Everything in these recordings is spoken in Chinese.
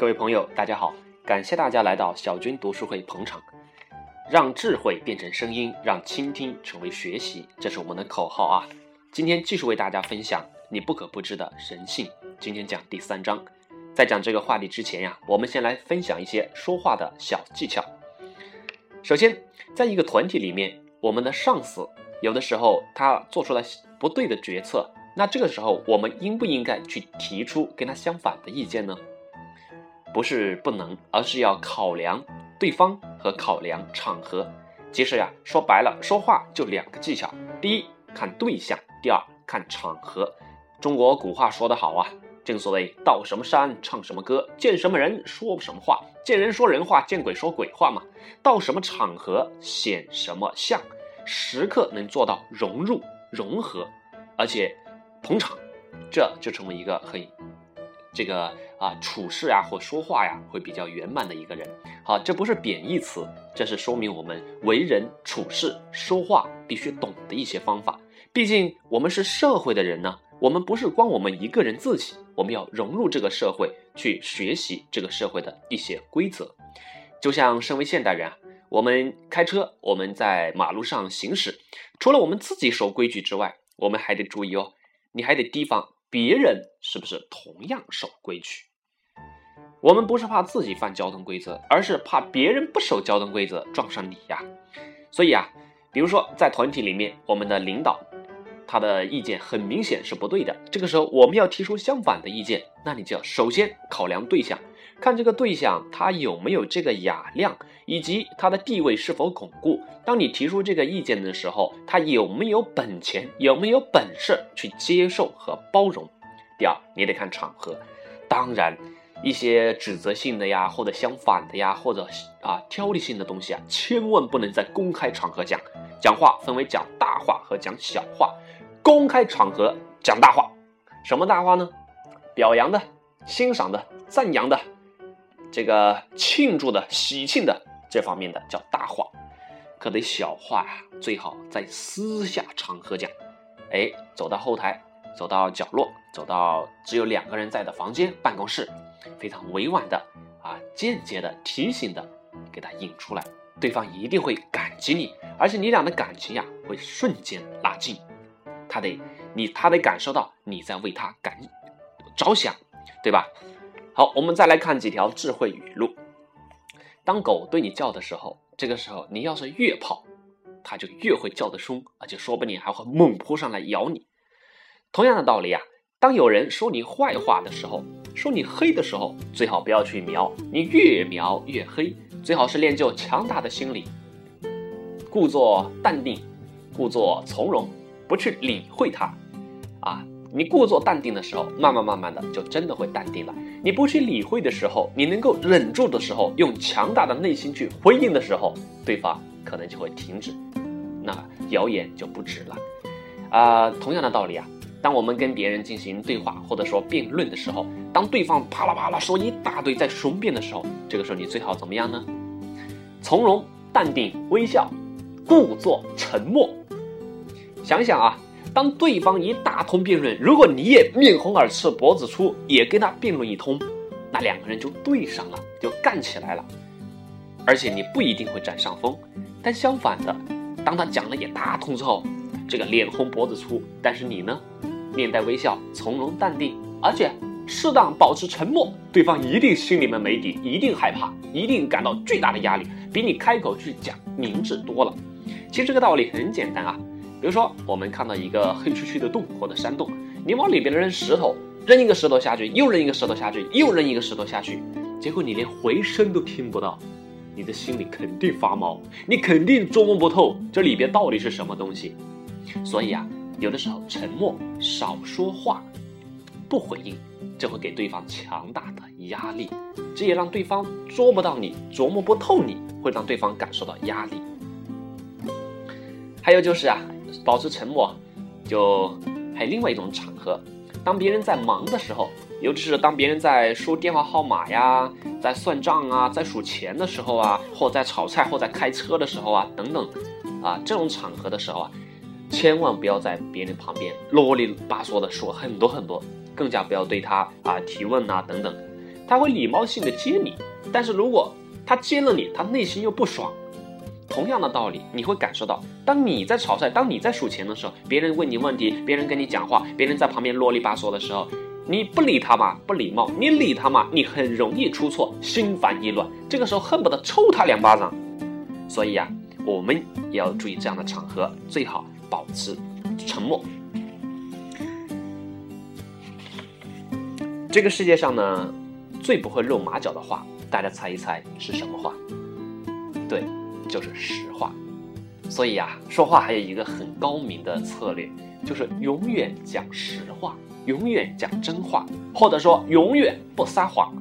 各位朋友，大家好！感谢大家来到小军读书会捧场，让智慧变成声音，让倾听成为学习，这是我们的口号啊！今天继续为大家分享你不可不知的人性。今天讲第三章，在讲这个话题之前呀，我们先来分享一些说话的小技巧。首先，在一个团体里面，我们的上司有的时候他做出了不对的决策，那这个时候我们应不应该去提出跟他相反的意见呢？不是不能，而是要考量对方和考量场合。其实呀，说白了，说话就两个技巧：第一，看对象；第二，看场合。中国古话说得好啊，正所谓到什么山唱什么歌，见什么人说什么话，见人说人话，见鬼说鬼话嘛。到什么场合显什么相，时刻能做到融入、融合，而且捧场，这就成为一个很。这个啊，处事啊或说话呀，会比较圆满的一个人。好，这不是贬义词，这是说明我们为人处事、说话必须懂的一些方法。毕竟我们是社会的人呢，我们不是光我们一个人自己，我们要融入这个社会，去学习这个社会的一些规则。就像身为现代人啊，我们开车，我们在马路上行驶，除了我们自己守规矩之外，我们还得注意哦，你还得提防。别人是不是同样守规矩？我们不是怕自己犯交通规则，而是怕别人不守交通规则撞上你呀。所以啊，比如说在团体里面，我们的领导他的意见很明显是不对的，这个时候我们要提出相反的意见，那你就要首先考量对象。看这个对象他有没有这个雅量，以及他的地位是否巩固。当你提出这个意见的时候，他有没有本钱，有没有本事去接受和包容？第二，你得看场合。当然，一些指责性的呀，或者相反的呀，或者啊挑剔性的东西啊，千万不能在公开场合讲。讲话分为讲大话和讲小话。公开场合讲大话，什么大话呢？表扬的、欣赏的、赞扬的。这个庆祝的、喜庆的这方面的叫大话，可得小话呀，最好在私下场合讲。哎，走到后台，走到角落，走到只有两个人在的房间、办公室，非常委婉的啊，间接的提醒的给他引出来，对方一定会感激你，而且你俩的感情呀会瞬间拉近。他得你他得感受到你在为他感着想，对吧？好，我们再来看几条智慧语录。当狗对你叫的时候，这个时候你要是越跑，它就越会叫得凶，而且说不定还会猛扑上来咬你。同样的道理啊，当有人说你坏话的时候，说你黑的时候，最好不要去瞄，你越瞄越黑。最好是练就强大的心理，故作淡定，故作从容，不去理会它。啊。你故作淡定的时候，慢慢慢慢的就真的会淡定了。你不去理会的时候，你能够忍住的时候，用强大的内心去回应的时候，对方可能就会停止，那谣言就不止了。啊，同样的道理啊，当我们跟别人进行对话或者说辩论的时候，当对方啪啦啪啦说一大堆在雄辩的时候，这个时候你最好怎么样呢？从容、淡定、微笑，故作沉默。想想啊。当对方一大通辩论，如果你也面红耳赤、脖子粗，也跟他辩论一通，那两个人就对上了，就干起来了。而且你不一定会占上风，但相反的，当他讲了一大通之后，这个脸红脖子粗，但是你呢，面带微笑、从容淡定，而且适当保持沉默，对方一定心里面没底，一定害怕，一定感到巨大的压力，比你开口去讲明智多了。其实这个道理很简单啊。比如说，我们看到一个黑黢黢的洞或者山洞，你往里边扔石头，扔一个石头下去，又扔一个石头下去，又扔一个石头下去，结果你连回声都听不到，你的心里肯定发毛，你肯定琢磨不透这里边到底是什么东西。所以啊，有的时候沉默、少说话、不回应，就会给对方强大的压力，这也让对方捉不到你，琢磨不透你，会让对方感受到压力。还有就是啊。保持沉默，就还有另外一种场合，当别人在忙的时候，尤其是当别人在输电话号码呀，在算账啊，在数钱的时候啊，或在炒菜或在开车的时候啊，等等，啊，这种场合的时候啊，千万不要在别人旁边啰里吧嗦的说很多很多，更加不要对他啊提问啊等等。他会礼貌性的接你。但是如果他接了你，他内心又不爽。同样的道理，你会感受到，当你在炒菜，当你在数钱的时候，别人问你问题，别人跟你讲话，别人在旁边啰里吧嗦的时候，你不理他嘛，不礼貌；你理他嘛，你很容易出错，心烦意乱。这个时候恨不得抽他两巴掌。所以呀，我们也要注意这样的场合，最好保持沉默。这个世界上呢，最不会露马脚的话，大家猜一猜是什么话？对。就是实话，所以呀，说话还有一个很高明的策略，就是永远讲实话，永远讲真话，或者说永远不撒谎。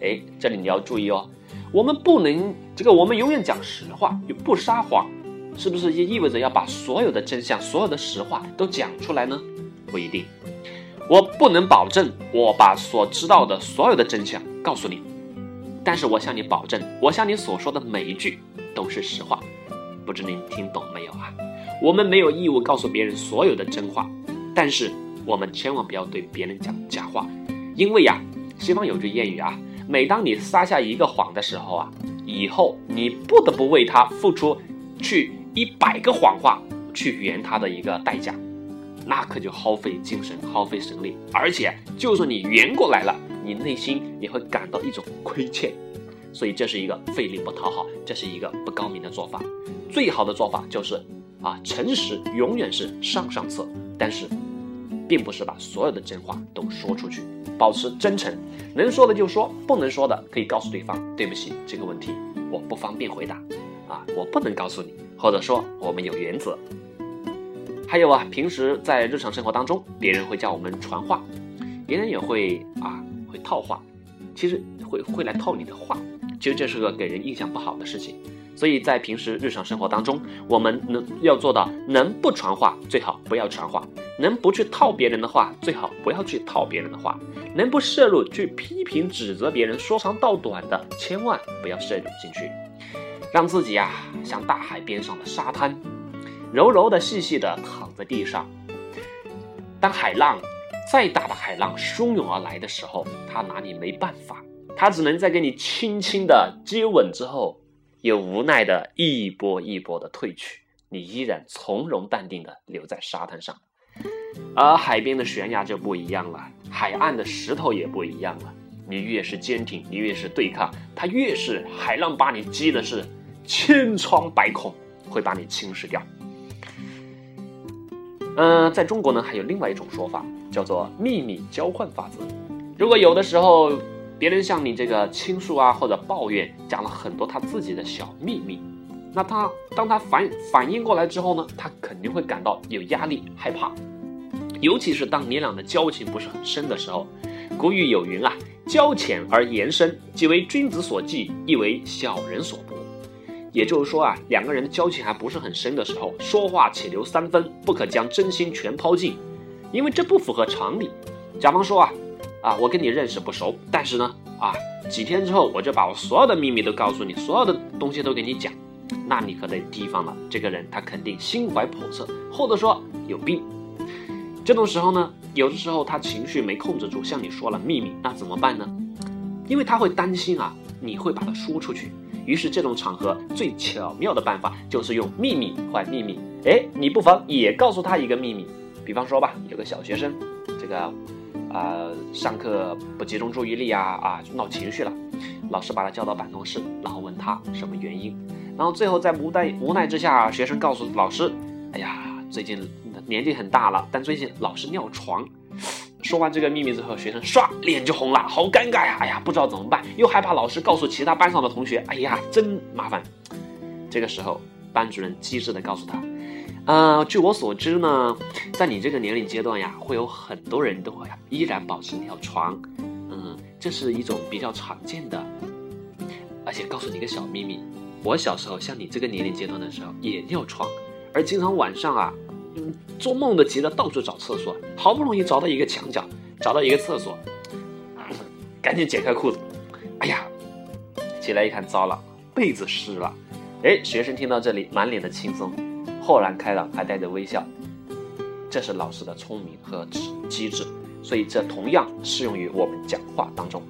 哎，这里你要注意哦，我们不能这个，我们永远讲实话又不撒谎，是不是也意味着要把所有的真相、所有的实话都讲出来呢？不一定，我不能保证我把所知道的所有的真相告诉你，但是我向你保证，我向你所说的每一句。都是实话，不知您听懂没有啊？我们没有义务告诉别人所有的真话，但是我们千万不要对别人讲假话，因为呀，西方有句谚语啊，每当你撒下一个谎的时候啊，以后你不得不为他付出去一百个谎话去圆他的一个代价，那可就耗费精神、耗费神力，而且就算你圆过来了，你内心也会感到一种亏欠。所以这是一个费力不讨好，这是一个不高明的做法。最好的做法就是，啊，诚实永远是上上策。但是，并不是把所有的真话都说出去，保持真诚，能说的就说，不能说的可以告诉对方，对不起，这个问题我不方便回答，啊，我不能告诉你，或者说我们有原则。还有啊，平时在日常生活当中，别人会叫我们传话，别人也会啊会套话，其实会会来套你的话。其实这是个给人印象不好的事情，所以在平时日常生活当中，我们能要做到能不传话最好不要传话，能不去套别人的话最好不要去套别人的话，能不摄入去批评指责别人说长道短的千万不要摄入进去，让自己啊像大海边上的沙滩，柔柔的细细的躺在地上，当海浪再大的海浪汹涌而来的时候，他拿你没办法。他只能在给你轻轻的接吻之后，又无奈的一波一波的退去，你依然从容淡定的留在沙滩上，而海边的悬崖就不一样了，海岸的石头也不一样了。你越是坚挺，你越是对抗，它越是海浪把你击的是千疮百孔，会把你侵蚀掉。嗯，在中国呢，还有另外一种说法，叫做秘密交换法则。如果有的时候。别人向你这个倾诉啊，或者抱怨，讲了很多他自己的小秘密，那他当他反反应过来之后呢，他肯定会感到有压力、害怕，尤其是当你俩的交情不是很深的时候。古语有云啊：“交浅而言深，即为君子所忌，亦为小人所博。”也就是说啊，两个人的交情还不是很深的时候，说话且留三分，不可将真心全抛尽，因为这不符合常理。甲方说啊。啊，我跟你认识不熟，但是呢，啊，几天之后我就把我所有的秘密都告诉你，所有的东西都给你讲，那你可得提防了。这个人他肯定心怀叵测，或者说有病。这种时候呢，有的时候他情绪没控制住，向你说了秘密，那怎么办呢？因为他会担心啊，你会把它说出去。于是这种场合最巧妙的办法就是用秘密换秘密。哎，你不妨也告诉他一个秘密，比方说吧，有个小学生，这个。啊，上课不集中注意力啊啊，闹情绪了，老师把他叫到办公室，然后问他什么原因，然后最后在无奈无奈之下，学生告诉老师，哎呀，最近年纪很大了，但最近老是尿床。说完这个秘密之后，学生唰脸就红了，好尴尬呀！哎呀，不知道怎么办，又害怕老师告诉其他班上的同学，哎呀，真麻烦。这个时候，班主任机智的告诉他。呃，据我所知呢，在你这个年龄阶段呀，会有很多人都会依然保持尿床，嗯，这是一种比较常见的。而且告诉你一个小秘密，我小时候像你这个年龄阶段的时候也尿床，而经常晚上啊，做梦都急着到处找厕所，好不容易找到一个墙角，找到一个厕所，赶紧解开裤子，哎呀，起来一看，糟了，被子湿了。哎，学生听到这里，满脸的轻松。豁然开朗，还带着微笑，这是老师的聪明和机智，所以这同样适用于我们讲话当中。